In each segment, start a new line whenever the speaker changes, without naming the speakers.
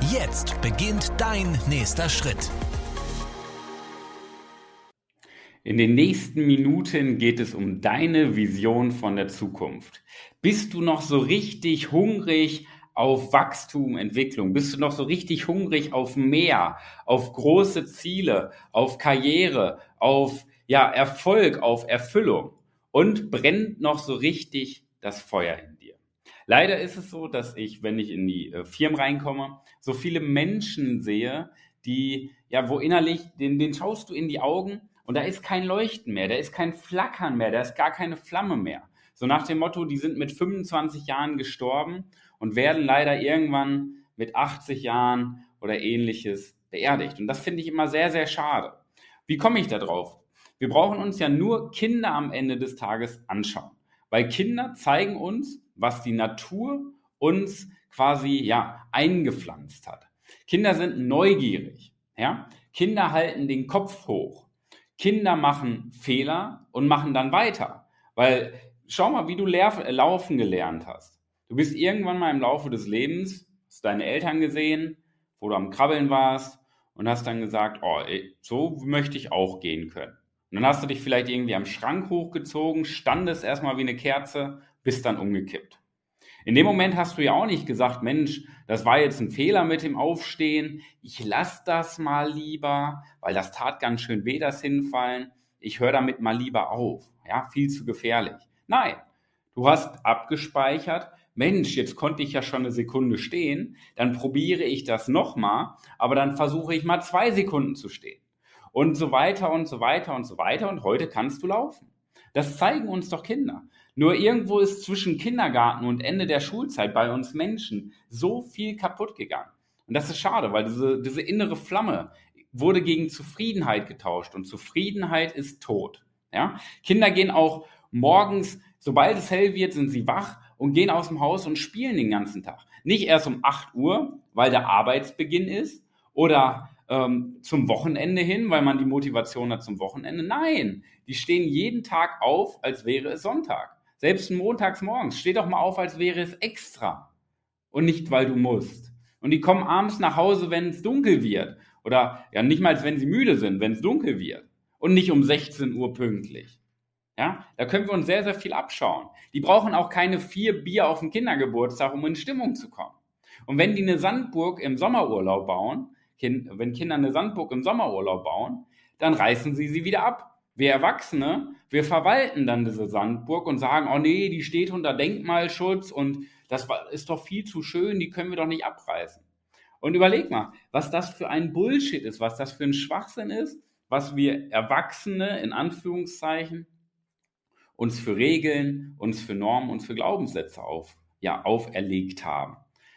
Jetzt beginnt dein nächster Schritt.
In den nächsten Minuten geht es um deine Vision von der Zukunft. Bist du noch so richtig hungrig auf Wachstum, Entwicklung? Bist du noch so richtig hungrig auf mehr, auf große Ziele, auf Karriere, auf ja, Erfolg, auf Erfüllung? Und brennt noch so richtig das Feuer in dir? Leider ist es so, dass ich, wenn ich in die äh, Firmen reinkomme, so viele Menschen sehe, die, ja, wo innerlich, den, den schaust du in die Augen und da ist kein Leuchten mehr, da ist kein Flackern mehr, da ist gar keine Flamme mehr. So nach dem Motto, die sind mit 25 Jahren gestorben und werden leider irgendwann mit 80 Jahren oder ähnliches beerdigt. Und das finde ich immer sehr, sehr schade. Wie komme ich da drauf? Wir brauchen uns ja nur Kinder am Ende des Tages anschauen, weil Kinder zeigen uns, was die Natur uns quasi ja eingepflanzt hat. Kinder sind neugierig, ja? Kinder halten den Kopf hoch. Kinder machen Fehler und machen dann weiter. Weil schau mal, wie du laufen gelernt hast. Du bist irgendwann mal im Laufe des Lebens, hast deine Eltern gesehen, wo du am Krabbeln warst und hast dann gesagt, oh, so möchte ich auch gehen können. Und dann hast du dich vielleicht irgendwie am Schrank hochgezogen, standest erstmal wie eine Kerze, bist dann umgekippt. In dem Moment hast du ja auch nicht gesagt, Mensch, das war jetzt ein Fehler mit dem Aufstehen, ich lass das mal lieber, weil das tat ganz schön weh, das Hinfallen. Ich höre damit mal lieber auf. Ja, viel zu gefährlich. Nein, du hast abgespeichert, Mensch, jetzt konnte ich ja schon eine Sekunde stehen, dann probiere ich das nochmal, aber dann versuche ich mal zwei Sekunden zu stehen. Und so weiter und so weiter und so weiter. Und heute kannst du laufen. Das zeigen uns doch Kinder. Nur irgendwo ist zwischen Kindergarten und Ende der Schulzeit bei uns Menschen so viel kaputt gegangen. Und das ist schade, weil diese, diese innere Flamme wurde gegen Zufriedenheit getauscht und Zufriedenheit ist tot. Ja? Kinder gehen auch morgens, sobald es hell wird, sind sie wach und gehen aus dem Haus und spielen den ganzen Tag. Nicht erst um 8 Uhr, weil der Arbeitsbeginn ist oder ähm, zum Wochenende hin, weil man die Motivation hat zum Wochenende. Nein, die stehen jeden Tag auf, als wäre es Sonntag. Selbst montags morgens, steh doch mal auf, als wäre es extra und nicht, weil du musst. Und die kommen abends nach Hause, wenn es dunkel wird. Oder ja, nicht mal, wenn sie müde sind, wenn es dunkel wird. Und nicht um 16 Uhr pünktlich. Ja, da können wir uns sehr, sehr viel abschauen. Die brauchen auch keine vier Bier auf dem Kindergeburtstag, um in Stimmung zu kommen. Und wenn die eine Sandburg im Sommerurlaub bauen, wenn Kinder eine Sandburg im Sommerurlaub bauen, dann reißen sie sie wieder ab. Wir Erwachsene, wir verwalten dann diese Sandburg und sagen, oh nee, die steht unter Denkmalschutz und das ist doch viel zu schön, die können wir doch nicht abreißen. Und überleg mal, was das für ein Bullshit ist, was das für ein Schwachsinn ist, was wir Erwachsene in Anführungszeichen uns für Regeln, uns für Normen, uns für Glaubenssätze auf, ja, auferlegt haben.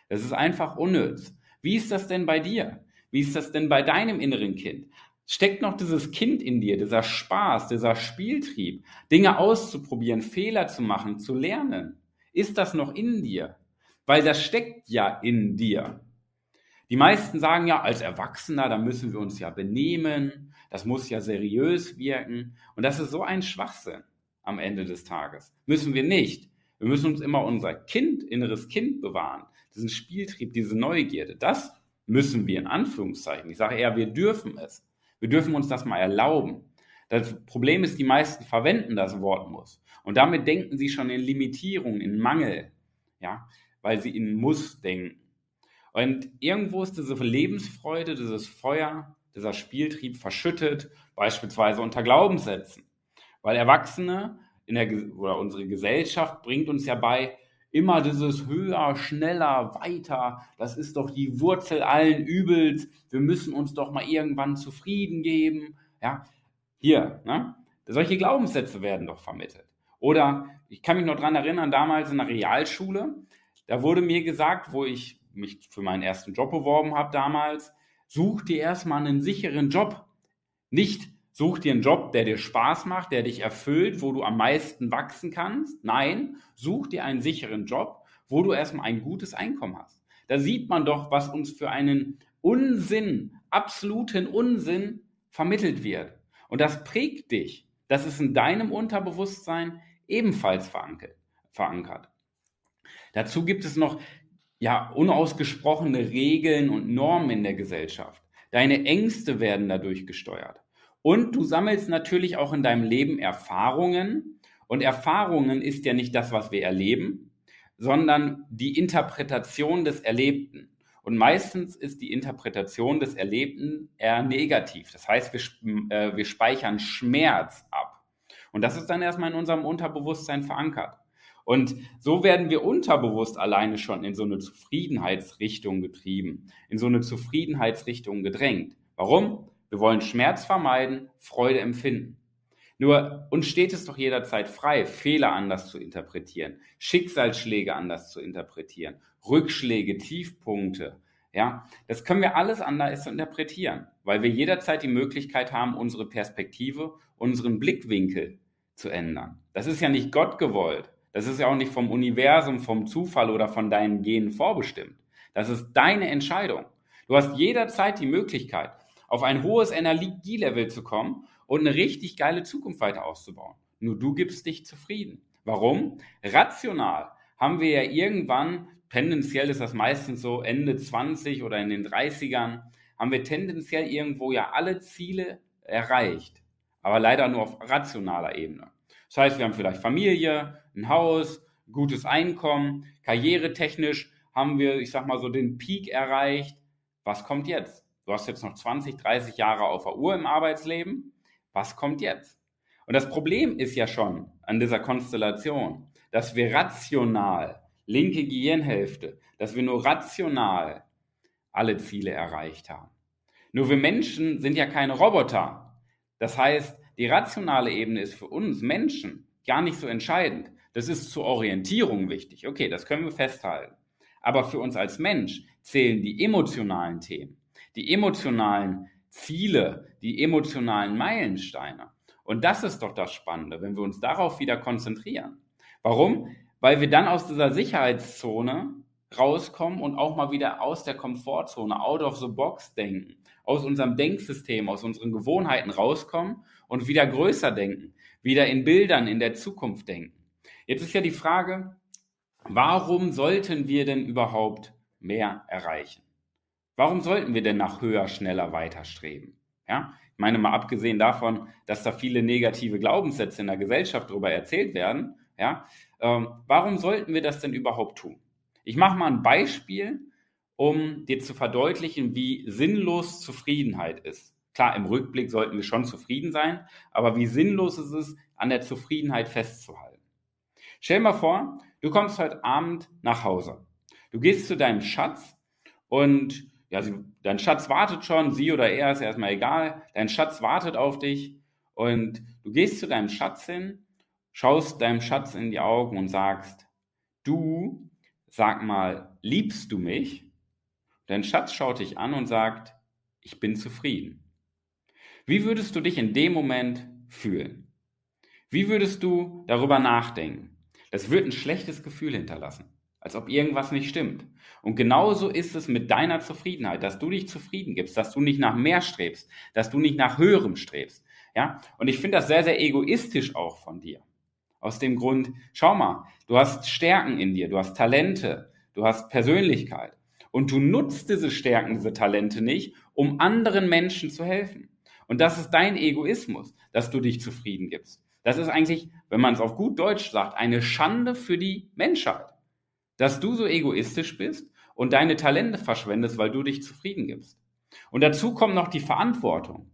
Das ist einfach unnütz. Wie ist das denn bei dir? Wie ist das denn bei deinem inneren Kind? Steckt noch dieses Kind in dir, dieser Spaß, dieser Spieltrieb, Dinge auszuprobieren, Fehler zu machen, zu lernen? Ist das noch in dir? Weil das steckt ja in dir. Die meisten sagen ja, als Erwachsener, da müssen wir uns ja benehmen, das muss ja seriös wirken. Und das ist so ein Schwachsinn am Ende des Tages. Müssen wir nicht. Wir müssen uns immer unser Kind, inneres Kind bewahren, diesen Spieltrieb, diese Neugierde. Das müssen wir in Anführungszeichen. Ich sage eher, wir dürfen es. Wir dürfen uns das mal erlauben. Das Problem ist, die meisten verwenden das Wort muss. Und damit denken sie schon in Limitierung, in Mangel, ja, weil sie in muss denken. Und irgendwo ist diese Lebensfreude, dieses Feuer, dieser Spieltrieb verschüttet, beispielsweise unter Glaubenssätzen. Weil Erwachsene in der, oder unsere Gesellschaft bringt uns ja bei, immer dieses höher, schneller, weiter, das ist doch die Wurzel allen Übels. Wir müssen uns doch mal irgendwann zufrieden geben. Ja, hier, ne? Solche Glaubenssätze werden doch vermittelt. Oder ich kann mich noch daran erinnern, damals in der Realschule, da wurde mir gesagt, wo ich mich für meinen ersten Job beworben habe damals, such dir erstmal einen sicheren Job. Nicht such dir einen Job, der dir Spaß macht, der dich erfüllt, wo du am meisten wachsen kannst. Nein, such dir einen sicheren Job, wo du erstmal ein gutes Einkommen hast. Da sieht man doch, was uns für einen Unsinn, absoluten Unsinn vermittelt wird. Und das prägt dich. Das ist in deinem Unterbewusstsein ebenfalls verankert. Dazu gibt es noch ja unausgesprochene Regeln und Normen in der Gesellschaft. Deine Ängste werden dadurch gesteuert. Und du sammelst natürlich auch in deinem Leben Erfahrungen. Und Erfahrungen ist ja nicht das, was wir erleben, sondern die Interpretation des Erlebten. Und meistens ist die Interpretation des Erlebten eher negativ. Das heißt, wir, äh, wir speichern Schmerz ab. Und das ist dann erstmal in unserem Unterbewusstsein verankert. Und so werden wir unterbewusst alleine schon in so eine Zufriedenheitsrichtung getrieben, in so eine Zufriedenheitsrichtung gedrängt. Warum? Wir wollen Schmerz vermeiden, Freude empfinden. Nur uns steht es doch jederzeit frei, Fehler anders zu interpretieren, Schicksalsschläge anders zu interpretieren, Rückschläge, Tiefpunkte. Ja, das können wir alles anders interpretieren, weil wir jederzeit die Möglichkeit haben, unsere Perspektive, unseren Blickwinkel zu ändern. Das ist ja nicht Gott gewollt. Das ist ja auch nicht vom Universum, vom Zufall oder von deinen Genen vorbestimmt. Das ist deine Entscheidung. Du hast jederzeit die Möglichkeit, auf ein hohes Energielevel zu kommen und eine richtig geile Zukunft weiter auszubauen. Nur du gibst dich zufrieden. Warum? Rational haben wir ja irgendwann, tendenziell ist das meistens so Ende 20 oder in den 30ern, haben wir tendenziell irgendwo ja alle Ziele erreicht. Aber leider nur auf rationaler Ebene. Das heißt, wir haben vielleicht Familie, ein Haus, gutes Einkommen, karrieretechnisch haben wir, ich sag mal so, den Peak erreicht. Was kommt jetzt? Du hast jetzt noch 20, 30 Jahre auf der Uhr im Arbeitsleben. Was kommt jetzt? Und das Problem ist ja schon an dieser Konstellation, dass wir rational, linke Gehirnhälfte, dass wir nur rational alle Ziele erreicht haben. Nur wir Menschen sind ja keine Roboter. Das heißt, die rationale Ebene ist für uns Menschen gar nicht so entscheidend. Das ist zur Orientierung wichtig. Okay, das können wir festhalten. Aber für uns als Mensch zählen die emotionalen Themen, die emotionalen Ziele, die emotionalen Meilensteine. Und das ist doch das Spannende, wenn wir uns darauf wieder konzentrieren. Warum? Weil wir dann aus dieser Sicherheitszone rauskommen und auch mal wieder aus der Komfortzone, out of the box denken, aus unserem Denksystem, aus unseren Gewohnheiten rauskommen und wieder größer denken, wieder in Bildern in der Zukunft denken. Jetzt ist ja die Frage, warum sollten wir denn überhaupt mehr erreichen? Warum sollten wir denn nach höher, schneller weiter streben? Ja, ich meine mal abgesehen davon, dass da viele negative Glaubenssätze in der Gesellschaft darüber erzählt werden, ja, ähm, warum sollten wir das denn überhaupt tun? Ich mache mal ein Beispiel, um dir zu verdeutlichen, wie sinnlos Zufriedenheit ist. Klar, im Rückblick sollten wir schon zufrieden sein, aber wie sinnlos ist es, an der Zufriedenheit festzuhalten. Stell dir mal vor, du kommst heute Abend nach Hause. Du gehst zu deinem Schatz und ja, sie, dein Schatz wartet schon, sie oder er ist erstmal egal. Dein Schatz wartet auf dich und du gehst zu deinem Schatz hin, schaust deinem Schatz in die Augen und sagst, du, sag mal, liebst du mich? Dein Schatz schaut dich an und sagt, ich bin zufrieden. Wie würdest du dich in dem Moment fühlen? Wie würdest du darüber nachdenken? Das wird ein schlechtes Gefühl hinterlassen, als ob irgendwas nicht stimmt. Und genauso ist es mit deiner Zufriedenheit, dass du dich zufrieden gibst, dass du nicht nach mehr strebst, dass du nicht nach höherem strebst. Ja? Und ich finde das sehr, sehr egoistisch auch von dir. Aus dem Grund, schau mal, du hast Stärken in dir, du hast Talente, du hast Persönlichkeit. Und du nutzt diese Stärken, diese Talente nicht, um anderen Menschen zu helfen. Und das ist dein Egoismus, dass du dich zufrieden gibst. Das ist eigentlich, wenn man es auf gut Deutsch sagt, eine Schande für die Menschheit, dass du so egoistisch bist und deine Talente verschwendest, weil du dich zufrieden gibst. Und dazu kommt noch die Verantwortung.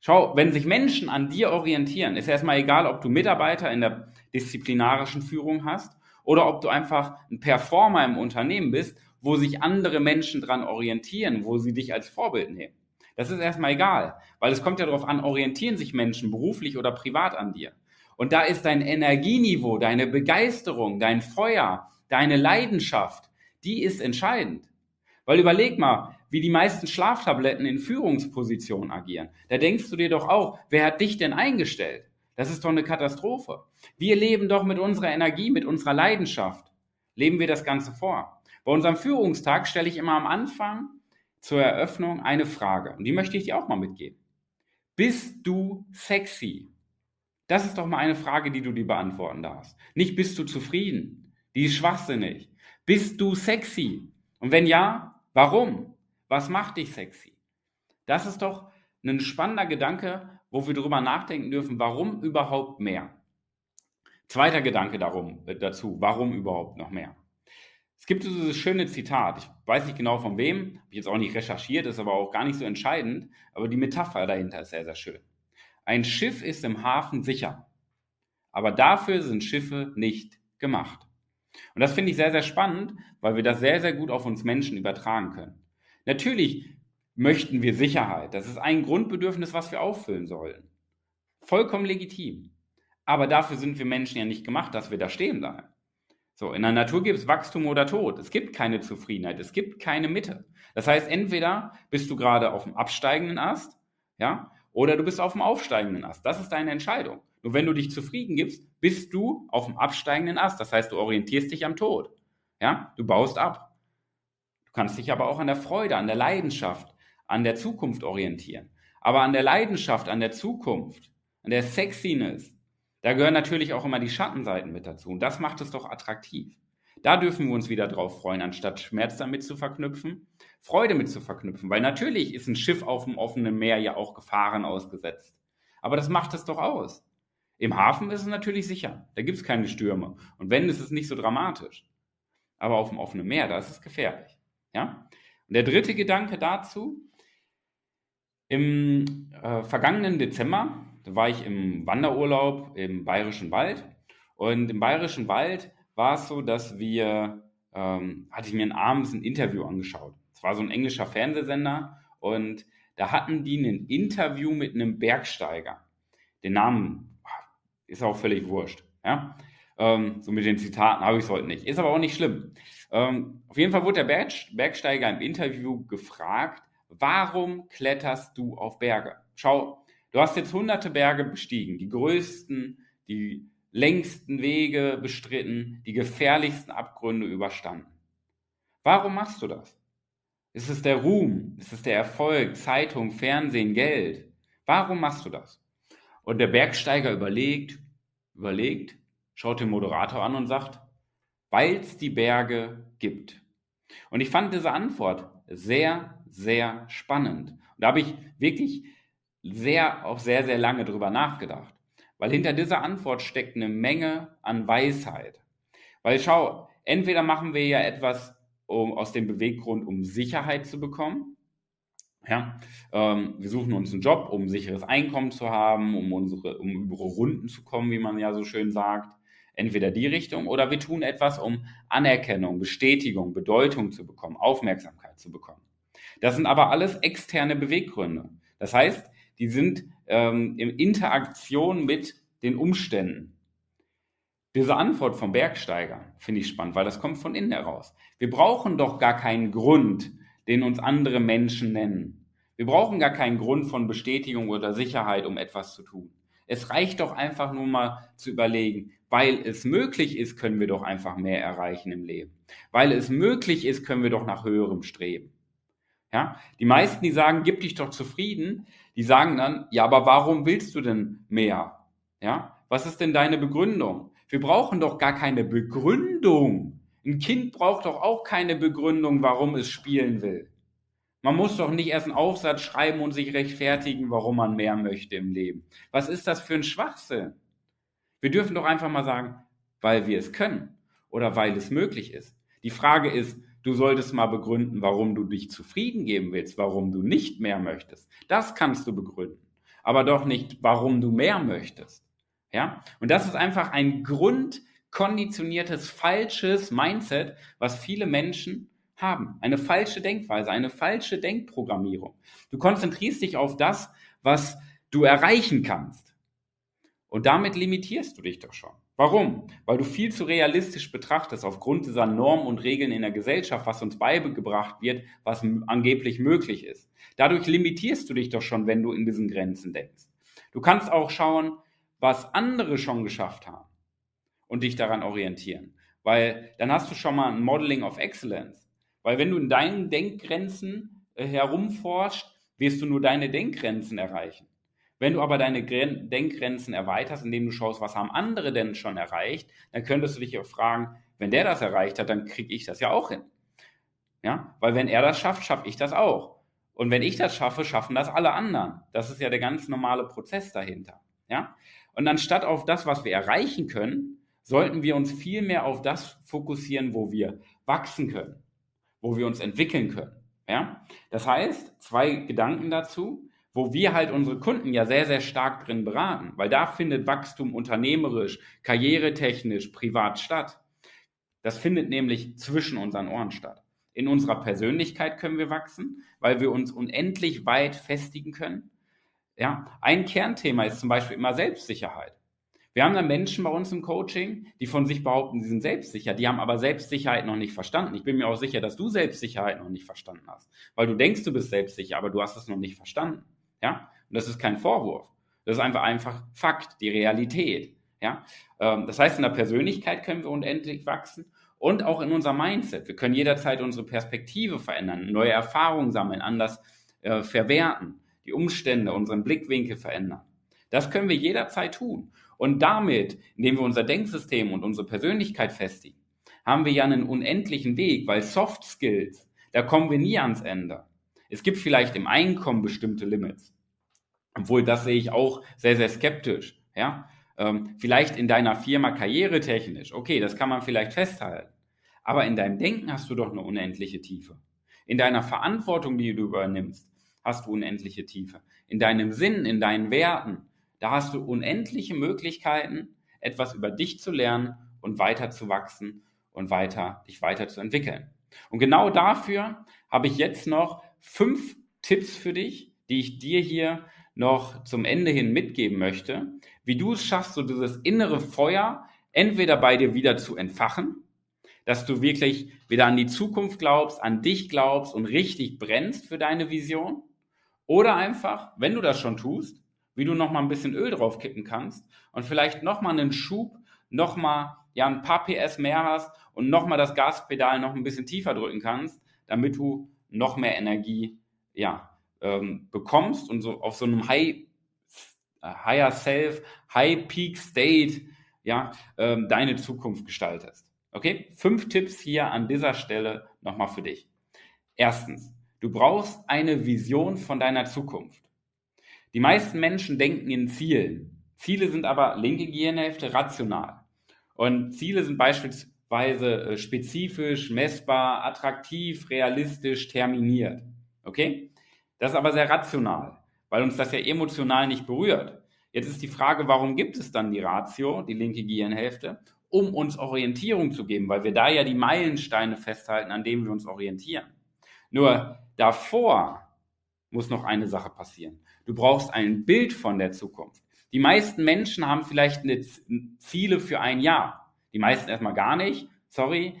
Schau, wenn sich Menschen an dir orientieren, ist erstmal egal, ob du Mitarbeiter in der disziplinarischen Führung hast oder ob du einfach ein Performer im Unternehmen bist, wo sich andere Menschen dran orientieren, wo sie dich als Vorbild nehmen. Das ist erstmal egal, weil es kommt ja darauf an, orientieren sich Menschen beruflich oder privat an dir. Und da ist dein Energieniveau, deine Begeisterung, dein Feuer, deine Leidenschaft, die ist entscheidend. Weil überleg mal, wie die meisten Schlaftabletten in Führungspositionen agieren. Da denkst du dir doch auch, wer hat dich denn eingestellt? Das ist doch eine Katastrophe. Wir leben doch mit unserer Energie, mit unserer Leidenschaft. Leben wir das Ganze vor. Bei unserem Führungstag stelle ich immer am Anfang zur Eröffnung eine Frage. Und die möchte ich dir auch mal mitgeben. Bist du sexy? Das ist doch mal eine Frage, die du dir beantworten darfst. Nicht bist du zufrieden? Die ist schwachsinnig. Bist du sexy? Und wenn ja, warum? Was macht dich sexy? Das ist doch ein spannender Gedanke, wo wir darüber nachdenken dürfen, warum überhaupt mehr? Zweiter Gedanke darum, äh, dazu, warum überhaupt noch mehr? Es gibt dieses schöne Zitat, ich weiß nicht genau von wem, habe ich jetzt auch nicht recherchiert, ist aber auch gar nicht so entscheidend, aber die Metapher dahinter ist sehr, sehr schön. Ein Schiff ist im Hafen sicher, aber dafür sind Schiffe nicht gemacht. Und das finde ich sehr, sehr spannend, weil wir das sehr, sehr gut auf uns Menschen übertragen können. Natürlich möchten wir Sicherheit. Das ist ein Grundbedürfnis, was wir auffüllen sollen. Vollkommen legitim. Aber dafür sind wir Menschen ja nicht gemacht, dass wir da stehen bleiben. So, in der Natur gibt es Wachstum oder Tod. Es gibt keine Zufriedenheit. Es gibt keine Mitte. Das heißt, entweder bist du gerade auf dem absteigenden Ast, ja, oder du bist auf dem aufsteigenden Ast. Das ist deine Entscheidung. Nur wenn du dich zufrieden gibst, bist du auf dem absteigenden Ast. Das heißt, du orientierst dich am Tod. Ja, du baust ab. Du kannst dich aber auch an der Freude, an der Leidenschaft, an der Zukunft orientieren. Aber an der Leidenschaft, an der Zukunft, an der Sexiness, da gehören natürlich auch immer die Schattenseiten mit dazu. Und das macht es doch attraktiv. Da dürfen wir uns wieder drauf freuen, anstatt Schmerz damit zu verknüpfen, Freude mit zu verknüpfen. Weil natürlich ist ein Schiff auf dem offenen Meer ja auch Gefahren ausgesetzt. Aber das macht es doch aus. Im Hafen ist es natürlich sicher. Da gibt es keine Stürme. Und wenn, ist es nicht so dramatisch. Aber auf dem offenen Meer, da ist es gefährlich. Ja? Und der dritte Gedanke dazu, im äh, vergangenen Dezember war ich im Wanderurlaub im Bayerischen Wald. Und im Bayerischen Wald war es so, dass wir, ähm, hatte ich mir abends ein Interview angeschaut. Es war so ein englischer Fernsehsender und da hatten die ein Interview mit einem Bergsteiger. Den Namen ist auch völlig wurscht. Ja? Ähm, so mit den Zitaten habe ich es heute nicht. Ist aber auch nicht schlimm. Ähm, auf jeden Fall wurde der Berg, Bergsteiger im Interview gefragt, warum kletterst du auf Berge? Schau, du hast jetzt hunderte Berge bestiegen, die größten, die längsten Wege bestritten, die gefährlichsten Abgründe überstanden. Warum machst du das? Ist es der Ruhm? Ist es der Erfolg? Zeitung, Fernsehen, Geld? Warum machst du das? Und der Bergsteiger überlegt, überlegt, schaut den Moderator an und sagt, weil es die Berge gibt. Und ich fand diese Antwort sehr, sehr spannend. Und da habe ich wirklich sehr, auch sehr, sehr lange drüber nachgedacht. Weil hinter dieser Antwort steckt eine Menge an Weisheit. Weil schau, entweder machen wir ja etwas um, aus dem Beweggrund, um Sicherheit zu bekommen. Ja, ähm, wir suchen uns einen Job, um sicheres Einkommen zu haben, um unsere, um über Runden zu kommen, wie man ja so schön sagt. Entweder die Richtung oder wir tun etwas, um Anerkennung, Bestätigung, Bedeutung zu bekommen, Aufmerksamkeit zu bekommen. Das sind aber alles externe Beweggründe. Das heißt, die sind ähm, in Interaktion mit den Umständen. Diese Antwort vom Bergsteiger finde ich spannend, weil das kommt von innen heraus. Wir brauchen doch gar keinen Grund, den uns andere Menschen nennen. Wir brauchen gar keinen Grund von Bestätigung oder Sicherheit, um etwas zu tun. Es reicht doch einfach nur mal zu überlegen, weil es möglich ist, können wir doch einfach mehr erreichen im Leben. Weil es möglich ist, können wir doch nach höherem streben. Ja? Die meisten, die sagen, gib dich doch zufrieden, die sagen dann, ja, aber warum willst du denn mehr? Ja? Was ist denn deine Begründung? Wir brauchen doch gar keine Begründung. Ein Kind braucht doch auch keine Begründung, warum es spielen will. Man muss doch nicht erst einen Aufsatz schreiben und sich rechtfertigen, warum man mehr möchte im Leben. Was ist das für ein Schwachsinn? Wir dürfen doch einfach mal sagen, weil wir es können oder weil es möglich ist. Die Frage ist, Du solltest mal begründen, warum du dich zufrieden geben willst, warum du nicht mehr möchtest. Das kannst du begründen. Aber doch nicht, warum du mehr möchtest. Ja? Und das ist einfach ein grundkonditioniertes, falsches Mindset, was viele Menschen haben. Eine falsche Denkweise, eine falsche Denkprogrammierung. Du konzentrierst dich auf das, was du erreichen kannst. Und damit limitierst du dich doch schon. Warum? Weil du viel zu realistisch betrachtest aufgrund dieser Normen und Regeln in der Gesellschaft, was uns beigebracht wird, was angeblich möglich ist. Dadurch limitierst du dich doch schon, wenn du in diesen Grenzen denkst. Du kannst auch schauen, was andere schon geschafft haben und dich daran orientieren. Weil dann hast du schon mal ein Modeling of Excellence. Weil wenn du in deinen Denkgrenzen äh, herumforscht, wirst du nur deine Denkgrenzen erreichen. Wenn du aber deine Denkgrenzen erweiterst, indem du schaust, was haben andere denn schon erreicht, dann könntest du dich auch fragen, wenn der das erreicht hat, dann kriege ich das ja auch hin. Ja, weil wenn er das schafft, schaffe ich das auch. Und wenn ich das schaffe, schaffen das alle anderen. Das ist ja der ganz normale Prozess dahinter. Ja? Und anstatt auf das, was wir erreichen können, sollten wir uns viel mehr auf das fokussieren, wo wir wachsen können, wo wir uns entwickeln können. Ja? Das heißt, zwei Gedanken dazu, wo wir halt unsere Kunden ja sehr, sehr stark drin beraten, weil da findet Wachstum unternehmerisch, karrieretechnisch, privat statt. Das findet nämlich zwischen unseren Ohren statt. In unserer Persönlichkeit können wir wachsen, weil wir uns unendlich weit festigen können. Ja, ein Kernthema ist zum Beispiel immer Selbstsicherheit. Wir haben da Menschen bei uns im Coaching, die von sich behaupten, sie sind selbstsicher, die haben aber Selbstsicherheit noch nicht verstanden. Ich bin mir auch sicher, dass du Selbstsicherheit noch nicht verstanden hast, weil du denkst, du bist selbstsicher, aber du hast es noch nicht verstanden. Ja, und das ist kein Vorwurf. Das ist einfach einfach Fakt, die Realität. Ja, ähm, das heißt, in der Persönlichkeit können wir unendlich wachsen und auch in unser Mindset. Wir können jederzeit unsere Perspektive verändern, neue Erfahrungen sammeln, anders äh, verwerten, die Umstände, unseren Blickwinkel verändern. Das können wir jederzeit tun. Und damit, indem wir unser Denksystem und unsere Persönlichkeit festigen, haben wir ja einen unendlichen Weg, weil Soft Skills, da kommen wir nie ans Ende. Es gibt vielleicht im Einkommen bestimmte Limits. Obwohl, das sehe ich auch sehr, sehr skeptisch. Ja? Ähm, vielleicht in deiner Firma karrieretechnisch, okay, das kann man vielleicht festhalten. Aber in deinem Denken hast du doch eine unendliche Tiefe. In deiner Verantwortung, die du übernimmst, hast du unendliche Tiefe. In deinem Sinn, in deinen Werten, da hast du unendliche Möglichkeiten, etwas über dich zu lernen und weiter zu wachsen und weiter, dich weiterzuentwickeln. Und genau dafür habe ich jetzt noch fünf Tipps für dich, die ich dir hier noch zum Ende hin mitgeben möchte, wie du es schaffst, so dieses innere Feuer entweder bei dir wieder zu entfachen, dass du wirklich wieder an die Zukunft glaubst, an dich glaubst und richtig brennst für deine Vision. Oder einfach, wenn du das schon tust, wie du nochmal ein bisschen Öl drauf kippen kannst und vielleicht nochmal einen Schub, nochmal ja, ein paar PS mehr hast und nochmal das Gaspedal noch ein bisschen tiefer drücken kannst, damit du noch mehr Energie ja, ähm, bekommst und so auf so einem High, Higher Self, High Peak State ja, ähm, deine Zukunft gestaltest. Okay? Fünf Tipps hier an dieser Stelle nochmal für dich. Erstens, du brauchst eine Vision von deiner Zukunft. Die meisten Menschen denken in Zielen. Ziele sind aber linke Gehirnhälfte rational. Und Ziele sind beispielsweise äh, spezifisch, messbar, attraktiv, realistisch, terminiert. Okay? Das ist aber sehr rational, weil uns das ja emotional nicht berührt. Jetzt ist die Frage, warum gibt es dann die Ratio, die linke Gehirnhälfte? um uns Orientierung zu geben, weil wir da ja die Meilensteine festhalten, an denen wir uns orientieren. Nur davor muss noch eine Sache passieren. Du brauchst ein Bild von der Zukunft. Die meisten Menschen haben vielleicht eine Ziele für ein Jahr. Die meisten erstmal gar nicht, sorry.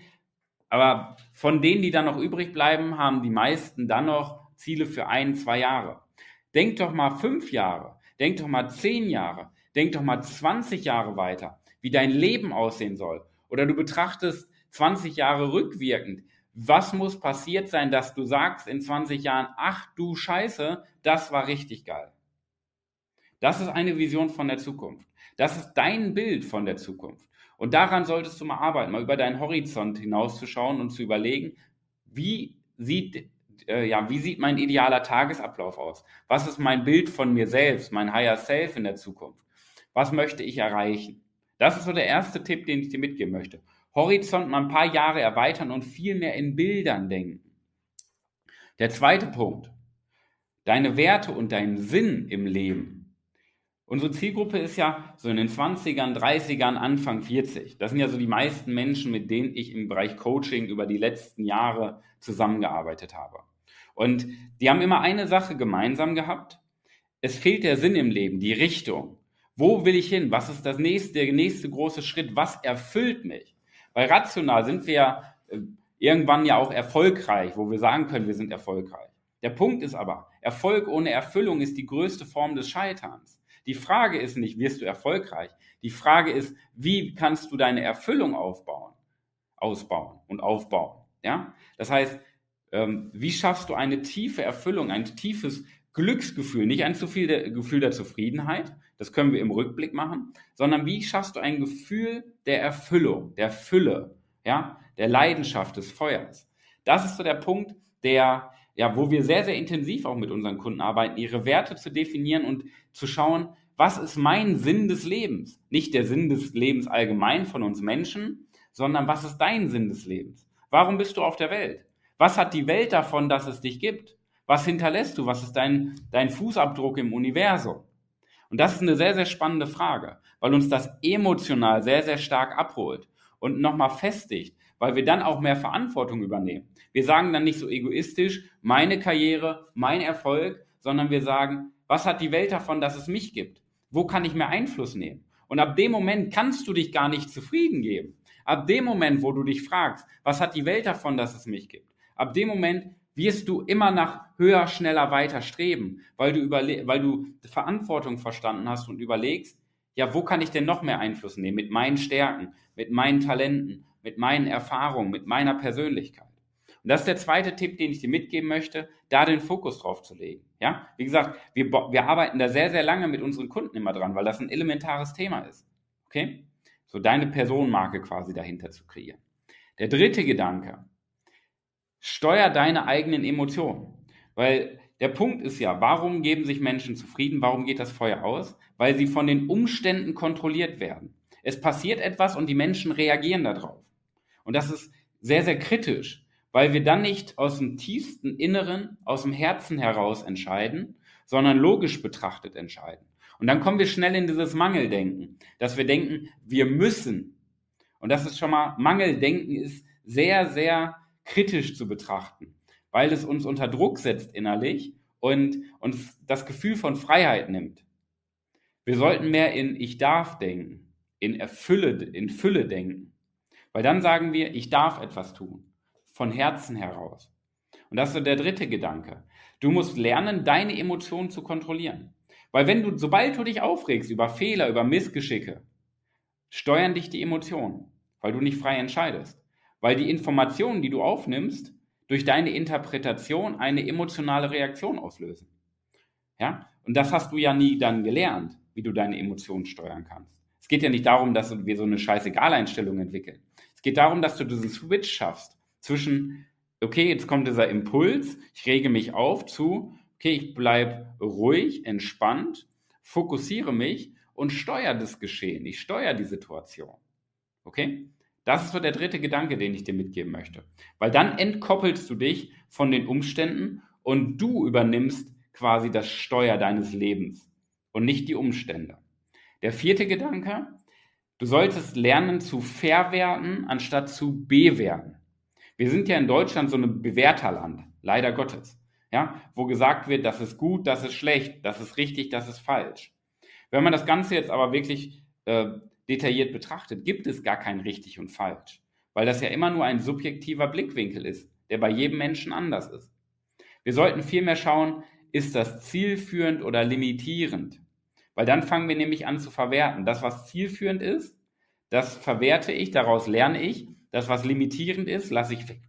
Aber von denen, die dann noch übrig bleiben, haben die meisten dann noch Ziele für ein, zwei Jahre. Denk doch mal fünf Jahre, denk doch mal zehn Jahre, denk doch mal 20 Jahre weiter wie dein Leben aussehen soll. Oder du betrachtest 20 Jahre rückwirkend. Was muss passiert sein, dass du sagst in 20 Jahren, ach du Scheiße, das war richtig geil. Das ist eine Vision von der Zukunft. Das ist dein Bild von der Zukunft. Und daran solltest du mal arbeiten, mal über deinen Horizont hinauszuschauen und zu überlegen, wie sieht, äh, ja, wie sieht mein idealer Tagesablauf aus? Was ist mein Bild von mir selbst, mein Higher Self in der Zukunft? Was möchte ich erreichen? Das ist so der erste Tipp, den ich dir mitgeben möchte. Horizont mal ein paar Jahre erweitern und viel mehr in Bildern denken. Der zweite Punkt. Deine Werte und dein Sinn im Leben. Unsere Zielgruppe ist ja so in den 20ern, 30ern, Anfang 40. Das sind ja so die meisten Menschen, mit denen ich im Bereich Coaching über die letzten Jahre zusammengearbeitet habe. Und die haben immer eine Sache gemeinsam gehabt. Es fehlt der Sinn im Leben, die Richtung. Wo will ich hin? Was ist das nächste, der nächste große Schritt? Was erfüllt mich? Weil rational sind wir ja äh, irgendwann ja auch erfolgreich, wo wir sagen können, wir sind erfolgreich. Der Punkt ist aber, Erfolg ohne Erfüllung ist die größte Form des Scheiterns. Die Frage ist nicht, wirst du erfolgreich? Die Frage ist, wie kannst du deine Erfüllung aufbauen, ausbauen und aufbauen? Ja? Das heißt, ähm, wie schaffst du eine tiefe Erfüllung, ein tiefes Glücksgefühl, nicht ein zu viel Gefühl der Zufriedenheit, das können wir im Rückblick machen, sondern wie schaffst du ein Gefühl der Erfüllung, der Fülle, ja, der Leidenschaft des Feuers. Das ist so der Punkt, der, ja, wo wir sehr, sehr intensiv auch mit unseren Kunden arbeiten, ihre Werte zu definieren und zu schauen, was ist mein Sinn des Lebens? Nicht der Sinn des Lebens allgemein von uns Menschen, sondern was ist dein Sinn des Lebens? Warum bist du auf der Welt? Was hat die Welt davon, dass es dich gibt? Was hinterlässt du? Was ist dein, dein Fußabdruck im Universum? Und das ist eine sehr, sehr spannende Frage, weil uns das emotional sehr, sehr stark abholt und nochmal festigt, weil wir dann auch mehr Verantwortung übernehmen. Wir sagen dann nicht so egoistisch, meine Karriere, mein Erfolg, sondern wir sagen, was hat die Welt davon, dass es mich gibt? Wo kann ich mehr Einfluss nehmen? Und ab dem Moment kannst du dich gar nicht zufrieden geben. Ab dem Moment, wo du dich fragst, was hat die Welt davon, dass es mich gibt? Ab dem Moment wirst du immer nach höher, schneller, weiter streben, weil du, überle weil du Verantwortung verstanden hast und überlegst, ja, wo kann ich denn noch mehr Einfluss nehmen? Mit meinen Stärken, mit meinen Talenten, mit meinen Erfahrungen, mit meiner Persönlichkeit. Und das ist der zweite Tipp, den ich dir mitgeben möchte, da den Fokus drauf zu legen. Ja, wie gesagt, wir, wir arbeiten da sehr, sehr lange mit unseren Kunden immer dran, weil das ein elementares Thema ist. Okay? So deine Personenmarke quasi dahinter zu kreieren. Der dritte Gedanke, Steuer deine eigenen Emotionen. Weil der Punkt ist ja, warum geben sich Menschen zufrieden? Warum geht das Feuer aus? Weil sie von den Umständen kontrolliert werden. Es passiert etwas und die Menschen reagieren darauf. Und das ist sehr, sehr kritisch, weil wir dann nicht aus dem tiefsten Inneren, aus dem Herzen heraus entscheiden, sondern logisch betrachtet entscheiden. Und dann kommen wir schnell in dieses Mangeldenken, dass wir denken, wir müssen. Und das ist schon mal, Mangeldenken ist sehr, sehr kritisch zu betrachten, weil es uns unter Druck setzt innerlich und uns das Gefühl von Freiheit nimmt. Wir sollten mehr in Ich darf denken, in Erfülle, in Fülle denken. Weil dann sagen wir, ich darf etwas tun. Von Herzen heraus. Und das ist so der dritte Gedanke. Du musst lernen, deine Emotionen zu kontrollieren. Weil wenn du, sobald du dich aufregst über Fehler, über Missgeschicke, steuern dich die Emotionen, weil du nicht frei entscheidest weil die Informationen, die du aufnimmst, durch deine Interpretation eine emotionale Reaktion auslösen. Ja? Und das hast du ja nie dann gelernt, wie du deine Emotionen steuern kannst. Es geht ja nicht darum, dass wir so eine Scheißegal-Einstellung entwickeln. Es geht darum, dass du diesen Switch schaffst zwischen, okay, jetzt kommt dieser Impuls, ich rege mich auf zu, okay, ich bleibe ruhig, entspannt, fokussiere mich und steuere das Geschehen. Ich steuere die Situation. Okay? Das ist so der dritte Gedanke, den ich dir mitgeben möchte. Weil dann entkoppelst du dich von den Umständen und du übernimmst quasi das Steuer deines Lebens und nicht die Umstände. Der vierte Gedanke, du solltest lernen zu verwerten, anstatt zu bewerten. Wir sind ja in Deutschland so ein Bewerterland, leider Gottes, ja, wo gesagt wird, das ist gut, das ist schlecht, das ist richtig, das ist falsch. Wenn man das Ganze jetzt aber wirklich äh, detailliert betrachtet, gibt es gar kein richtig und falsch, weil das ja immer nur ein subjektiver Blickwinkel ist, der bei jedem Menschen anders ist. Wir sollten vielmehr schauen, ist das zielführend oder limitierend? Weil dann fangen wir nämlich an zu verwerten. Das, was zielführend ist, das verwerte ich, daraus lerne ich. Das, was limitierend ist, lasse ich weg,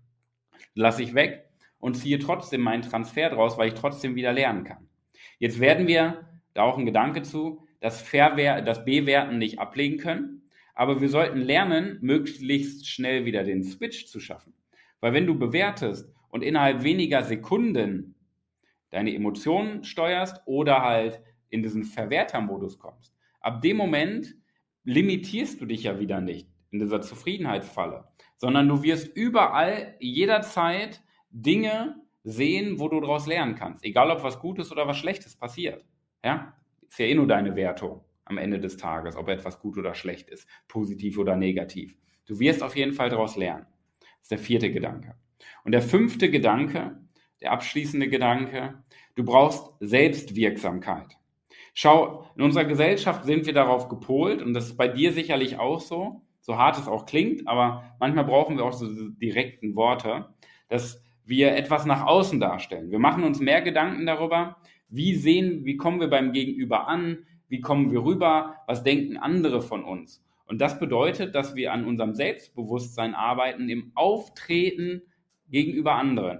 lasse ich weg und ziehe trotzdem meinen Transfer draus, weil ich trotzdem wieder lernen kann. Jetzt werden wir, da auch ein Gedanke zu, das, Verwer das Bewerten nicht ablegen können. Aber wir sollten lernen, möglichst schnell wieder den Switch zu schaffen. Weil wenn du bewertest und innerhalb weniger Sekunden deine Emotionen steuerst oder halt in diesen Verwertermodus kommst, ab dem Moment limitierst du dich ja wieder nicht in dieser Zufriedenheitsfalle, sondern du wirst überall jederzeit Dinge sehen, wo du daraus lernen kannst, egal ob was Gutes oder was Schlechtes passiert. Ja? Ist ja eh nur deine Wertung am Ende des Tages, ob etwas gut oder schlecht ist, positiv oder negativ. Du wirst auf jeden Fall daraus lernen. Das ist der vierte Gedanke. Und der fünfte Gedanke, der abschließende Gedanke, du brauchst Selbstwirksamkeit. Schau, in unserer Gesellschaft sind wir darauf gepolt und das ist bei dir sicherlich auch so, so hart es auch klingt, aber manchmal brauchen wir auch so direkten Worte, dass wir etwas nach außen darstellen. Wir machen uns mehr Gedanken darüber, wie sehen, wie kommen wir beim Gegenüber an, wie kommen wir rüber, was denken andere von uns. Und das bedeutet, dass wir an unserem Selbstbewusstsein arbeiten im Auftreten gegenüber anderen.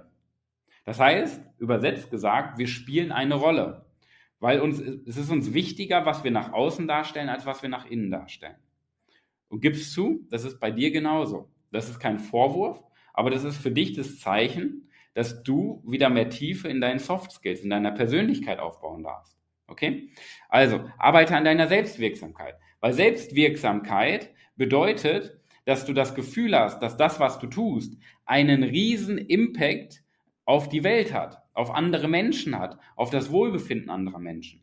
Das heißt, übersetzt gesagt, wir spielen eine Rolle, weil uns, es ist uns wichtiger, was wir nach außen darstellen, als was wir nach innen darstellen. Und gibst zu, das ist bei dir genauso. Das ist kein Vorwurf, aber das ist für dich das Zeichen, dass du wieder mehr Tiefe in deinen Soft Skills, in deiner Persönlichkeit aufbauen darfst. Okay? Also, arbeite an deiner Selbstwirksamkeit. Weil Selbstwirksamkeit bedeutet, dass du das Gefühl hast, dass das, was du tust, einen riesen Impact auf die Welt hat, auf andere Menschen hat, auf das Wohlbefinden anderer Menschen.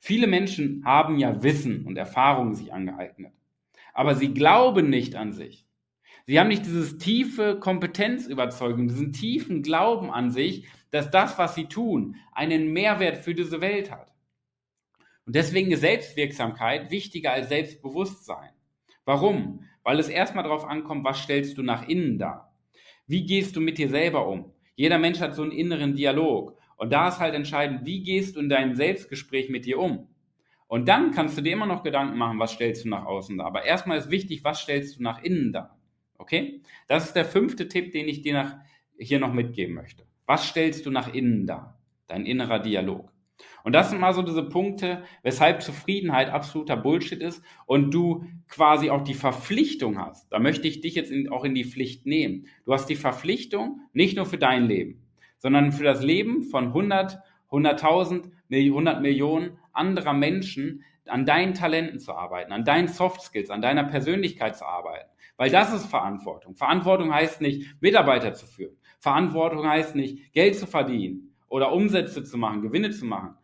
Viele Menschen haben ja Wissen und Erfahrungen sich angeeignet, aber sie glauben nicht an sich. Sie haben nicht dieses tiefe Kompetenzüberzeugung, diesen tiefen Glauben an sich, dass das, was sie tun, einen Mehrwert für diese Welt hat. Und deswegen ist Selbstwirksamkeit wichtiger als Selbstbewusstsein. Warum? Weil es erstmal darauf ankommt, was stellst du nach innen dar? Wie gehst du mit dir selber um? Jeder Mensch hat so einen inneren Dialog. Und da ist halt entscheidend, wie gehst du in deinem Selbstgespräch mit dir um? Und dann kannst du dir immer noch Gedanken machen, was stellst du nach außen dar. Aber erstmal ist wichtig, was stellst du nach innen dar? Okay? Das ist der fünfte Tipp, den ich dir nach, hier noch mitgeben möchte. Was stellst du nach innen dar? Dein innerer Dialog. Und das sind mal so diese Punkte, weshalb Zufriedenheit absoluter Bullshit ist und du quasi auch die Verpflichtung hast. Da möchte ich dich jetzt in, auch in die Pflicht nehmen. Du hast die Verpflichtung nicht nur für dein Leben, sondern für das Leben von 100, 100.000, 100 Millionen anderer Menschen an deinen Talenten zu arbeiten, an deinen Soft Skills, an deiner Persönlichkeit zu arbeiten. Weil das ist Verantwortung. Verantwortung heißt nicht, Mitarbeiter zu führen. Verantwortung heißt nicht, Geld zu verdienen oder Umsätze zu machen, Gewinne zu machen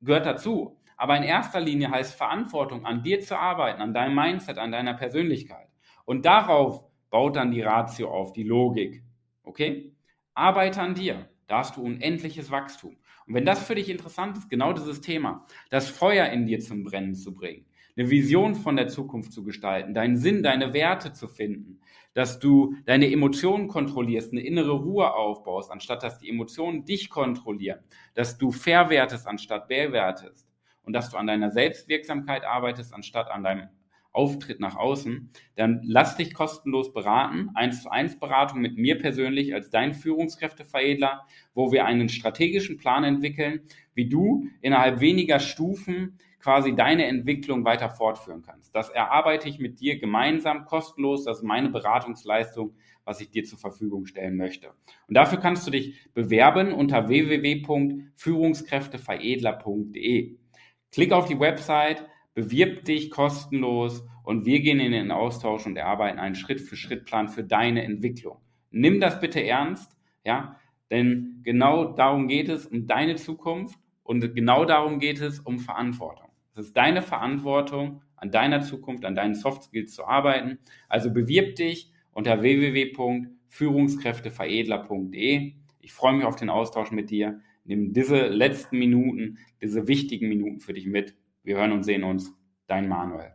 gehört dazu. Aber in erster Linie heißt Verantwortung, an dir zu arbeiten, an deinem Mindset, an deiner Persönlichkeit. Und darauf baut dann die Ratio auf, die Logik. Okay? Arbeite an dir. Da hast du unendliches Wachstum. Und wenn das für dich interessant ist, genau dieses Thema, das Feuer in dir zum Brennen zu bringen, eine Vision von der Zukunft zu gestalten, deinen Sinn, deine Werte zu finden, dass du deine Emotionen kontrollierst, eine innere Ruhe aufbaust, anstatt dass die Emotionen dich kontrollieren, dass du verwertest, anstatt bewertest und dass du an deiner Selbstwirksamkeit arbeitest, anstatt an deinem Auftritt nach außen, dann lass dich kostenlos beraten, eins zu eins Beratung mit mir persönlich als dein Führungskräfteveredler, wo wir einen strategischen Plan entwickeln, wie du innerhalb weniger Stufen quasi deine Entwicklung weiter fortführen kannst. Das erarbeite ich mit dir gemeinsam kostenlos. Das ist meine Beratungsleistung, was ich dir zur Verfügung stellen möchte. Und dafür kannst du dich bewerben unter www.führungskräfteveredler.de. Klick auf die Website, bewirb dich kostenlos und wir gehen in den Austausch und erarbeiten einen Schritt-für-Schritt-Plan für deine Entwicklung. Nimm das bitte ernst, ja, denn genau darum geht es, um deine Zukunft und genau darum geht es, um Verantwortung. Es ist deine Verantwortung, an deiner Zukunft, an deinen Soft Skills zu arbeiten. Also bewirb dich unter www.führungskräfteveredler.de. Ich freue mich auf den Austausch mit dir. Nimm diese letzten Minuten, diese wichtigen Minuten für dich mit. Wir hören und sehen uns. Dein Manuel.